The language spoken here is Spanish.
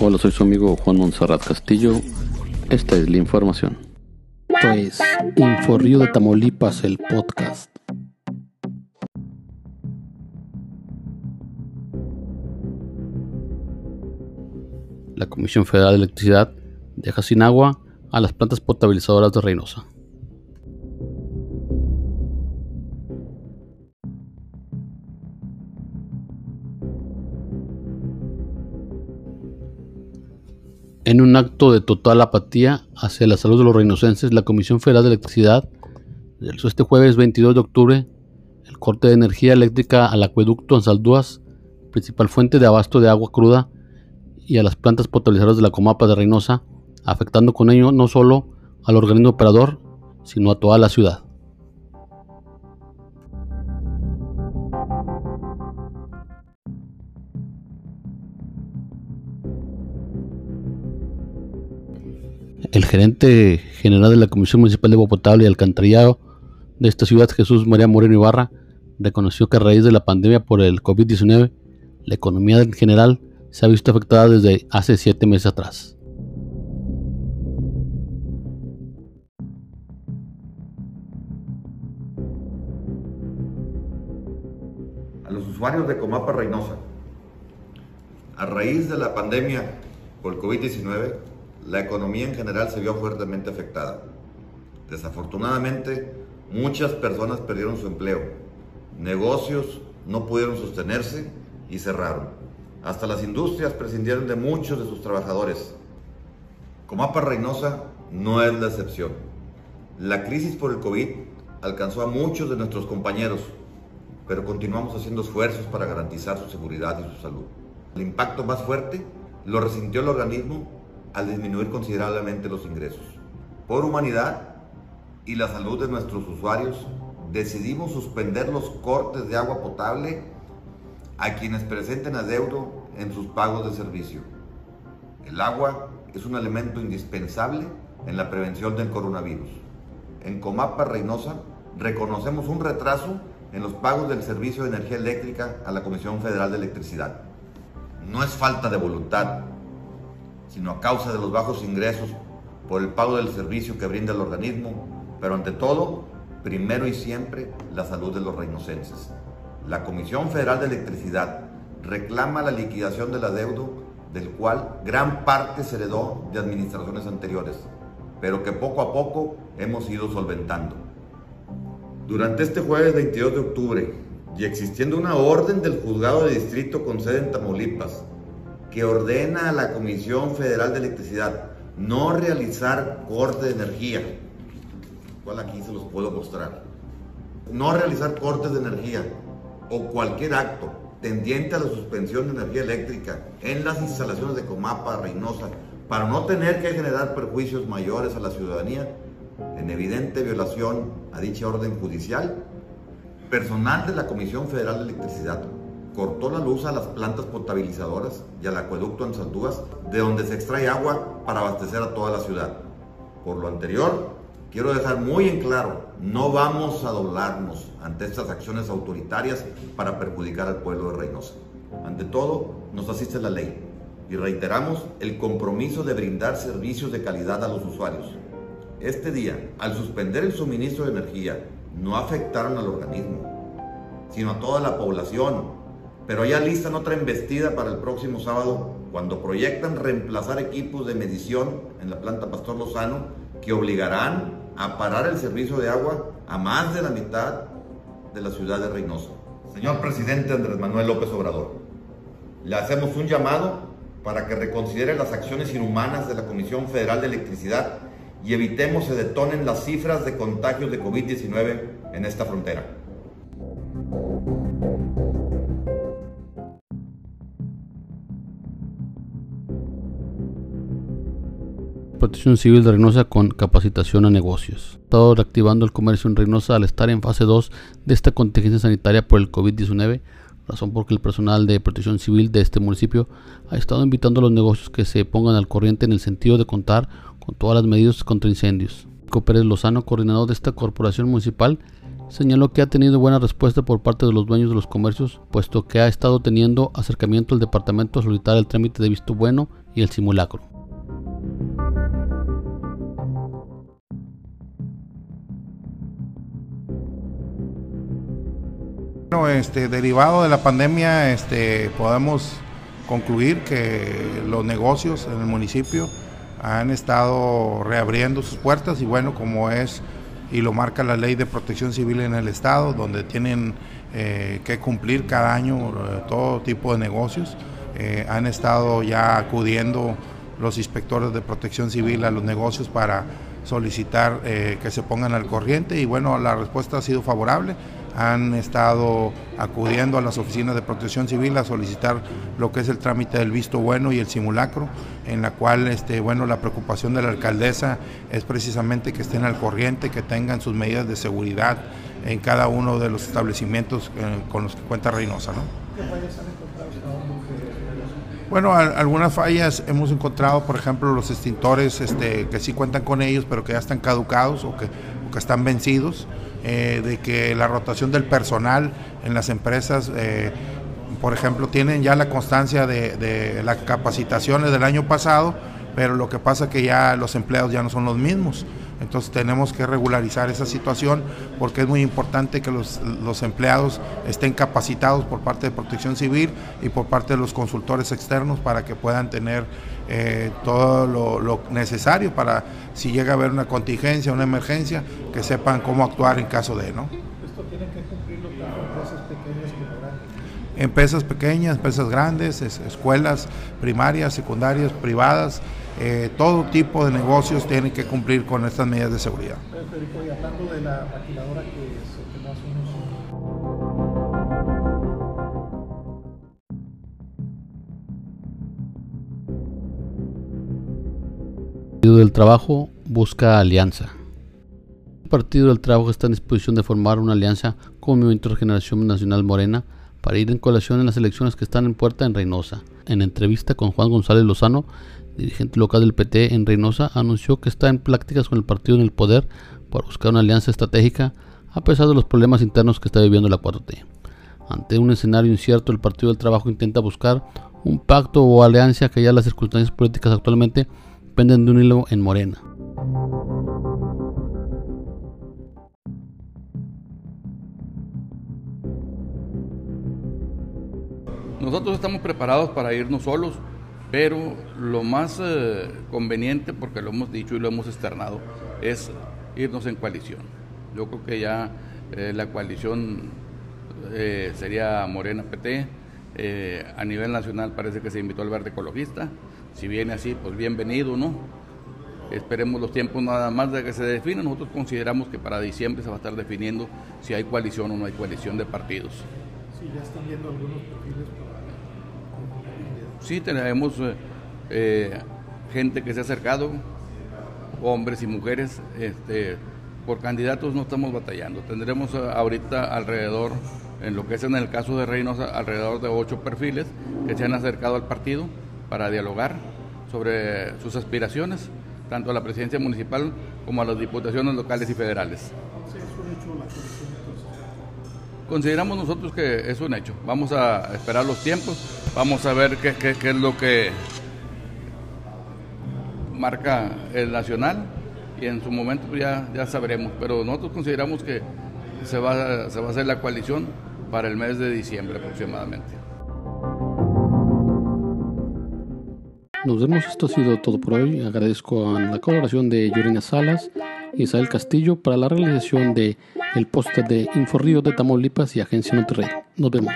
Hola, soy su amigo Juan Monserrat Castillo. Esta es la información. Esto es Inforrío de Tamaulipas, el podcast. La Comisión Federal de Electricidad deja sin agua a las plantas potabilizadoras de Reynosa. En un acto de total apatía hacia la salud de los reinocenses, la Comisión Federal de Electricidad realizó este jueves 22 de octubre el corte de energía eléctrica al acueducto Ansaldúas, principal fuente de abasto de agua cruda, y a las plantas potabilizadoras de la Comapa de Reynosa, afectando con ello no solo al organismo operador, sino a toda la ciudad. El gerente general de la Comisión Municipal de Agua Potable y Alcantarillado de esta ciudad, Jesús María Moreno Ibarra, reconoció que a raíz de la pandemia por el COVID-19, la economía en general se ha visto afectada desde hace siete meses atrás. A los usuarios de Comapa Reynosa, a raíz de la pandemia por el COVID-19, la economía en general se vio fuertemente afectada. Desafortunadamente, muchas personas perdieron su empleo, negocios no pudieron sostenerse y cerraron. Hasta las industrias prescindieron de muchos de sus trabajadores. Comapa Reynosa no es la excepción. La crisis por el COVID alcanzó a muchos de nuestros compañeros, pero continuamos haciendo esfuerzos para garantizar su seguridad y su salud. El impacto más fuerte lo resintió el organismo al disminuir considerablemente los ingresos. Por humanidad y la salud de nuestros usuarios, decidimos suspender los cortes de agua potable a quienes presenten adeudo en sus pagos de servicio. El agua es un elemento indispensable en la prevención del coronavirus. En Comapa Reynosa reconocemos un retraso en los pagos del servicio de energía eléctrica a la Comisión Federal de Electricidad. No es falta de voluntad, sino a causa de los bajos ingresos por el pago del servicio que brinda el organismo, pero ante todo, primero y siempre, la salud de los reinocenses. La Comisión Federal de Electricidad reclama la liquidación del adeudo, del cual gran parte se heredó de administraciones anteriores, pero que poco a poco hemos ido solventando. Durante este jueves 22 de octubre, y existiendo una orden del juzgado de distrito con sede en Tamaulipas, que ordena a la Comisión Federal de Electricidad no realizar corte de energía, cual aquí se los puedo mostrar, no realizar cortes de energía o cualquier acto tendiente a la suspensión de energía eléctrica en las instalaciones de Comapa, Reynosa, para no tener que generar perjuicios mayores a la ciudadanía, en evidente violación a dicha orden judicial, personal de la Comisión Federal de Electricidad cortó la luz a las plantas potabilizadoras y al acueducto en Saldúas, de donde se extrae agua para abastecer a toda la ciudad. Por lo anterior, quiero dejar muy en claro, no vamos a doblarnos ante estas acciones autoritarias para perjudicar al pueblo de Reynosa. Ante todo, nos asiste la ley y reiteramos el compromiso de brindar servicios de calidad a los usuarios. Este día, al suspender el suministro de energía, no afectaron al organismo, sino a toda la población, pero ya listan otra embestida para el próximo sábado cuando proyectan reemplazar equipos de medición en la planta Pastor Lozano que obligarán a parar el servicio de agua a más de la mitad de la ciudad de Reynosa. Señor presidente Andrés Manuel López Obrador, le hacemos un llamado para que reconsidere las acciones inhumanas de la Comisión Federal de Electricidad y evitemos se detonen las cifras de contagios de COVID-19 en esta frontera. Protección Civil de Reynosa con capacitación a negocios. Estado reactivando el comercio en Reynosa al estar en fase 2 de esta contingencia sanitaria por el COVID-19, razón porque el personal de Protección Civil de este municipio ha estado invitando a los negocios que se pongan al corriente en el sentido de contar con todas las medidas contra incendios. Pérez Lozano, coordinador de esta corporación municipal, señaló que ha tenido buena respuesta por parte de los dueños de los comercios, puesto que ha estado teniendo acercamiento al departamento a solicitar el trámite de visto bueno y el simulacro. Este, derivado de la pandemia, este, podemos concluir que los negocios en el municipio han estado reabriendo sus puertas y bueno, como es y lo marca la ley de protección civil en el estado, donde tienen eh, que cumplir cada año eh, todo tipo de negocios, eh, han estado ya acudiendo los inspectores de protección civil a los negocios para solicitar que se pongan al corriente y bueno, la respuesta ha sido favorable han estado acudiendo a las oficinas de protección civil a solicitar lo que es el trámite del visto bueno y el simulacro, en la cual este, bueno, la preocupación de la alcaldesa es precisamente que estén al corriente, que tengan sus medidas de seguridad en cada uno de los establecimientos eh, con los que cuenta Reynosa. ¿no? ¿Qué fallas han encontrado bueno, algunas fallas hemos encontrado, por ejemplo, los extintores este, que sí cuentan con ellos, pero que ya están caducados o que, están vencidos. Eh, de que la rotación del personal en las empresas, eh, por ejemplo, tienen ya la constancia de, las capacitaciones del año pasado, pero lo que pasa es que ya los empleados ya no son los mismos. Entonces tenemos que regularizar esa situación porque es muy importante que los, empleados estén capacitados por parte de Protección Civil y por parte de los consultores externos para que puedan tener eh, todo lo, necesario para si llega a haber una contingencia, una emergencia, que sepan cómo actuar en caso de, ¿no? ¿Esto tiene que cumplirlo empresas pequeñas como grandes? Empresas pequeñas, empresas grandes, escuelas primarias, secundarias, privadas, eh, todo tipo de negocios tienen que cumplir con estas medidas de seguridad. Federico, y hablando de la maquiladora que se hace unos Partido del Trabajo busca alianza. El Partido del Trabajo está en disposición de formar una alianza con el Movimiento de Regeneración Nacional Morena para ir en colación en las elecciones que están en puerta en Reynosa. En entrevista con Juan González Lozano, dirigente local del PT en Reynosa, anunció que está en prácticas con el partido en el poder para buscar una alianza estratégica a pesar de los problemas internos que está viviendo la 4T. Ante un escenario incierto, el Partido del Trabajo intenta buscar un pacto o alianza que ya las circunstancias políticas actualmente penden de un hilo en Morena. Nosotros estamos preparados para irnos solos, pero lo más eh, conveniente, porque lo hemos dicho y lo hemos externado, es irnos en coalición. Yo creo que ya eh, la coalición eh, sería Morena PT. a nivel nacional parece que se invitó al verde ecologista. Si viene así, pues bienvenido, ¿no? Esperemos los tiempos nada más de que se definen. Nosotros consideramos que para diciembre se va a estar definiendo si hay coalición o no hay coalición de partidos. Sí, ya están viendo algunos perfiles para... Sí, tenemos eh, eh, gente que se ha acercado, hombres y mujeres. Este, por candidatos no estamos batallando. Tendremos eh, ahorita alrededor, en lo que es en el caso de Reynosa, alrededor de ocho perfiles que se han acercado al partido para dialogar sobre sus aspiraciones, tanto a la presidencia municipal como a las diputaciones locales y federales. Consideramos nosotros que es un hecho. Vamos a esperar los tiempos, vamos a ver qué, es lo que marca el nacional y en su momento ya, ya sabremos. Pero nosotros consideramos que se va, se va a hacer la coalición para el mes de diciembre aproximadamente. Nos vemos, esto ha sido todo por hoy. Agradezco a la colaboración de Yorena Salas y Isabel Castillo para la realización de el póster de Inforrío de Tamaulipas y Agencia Monterrey. Nos vemos.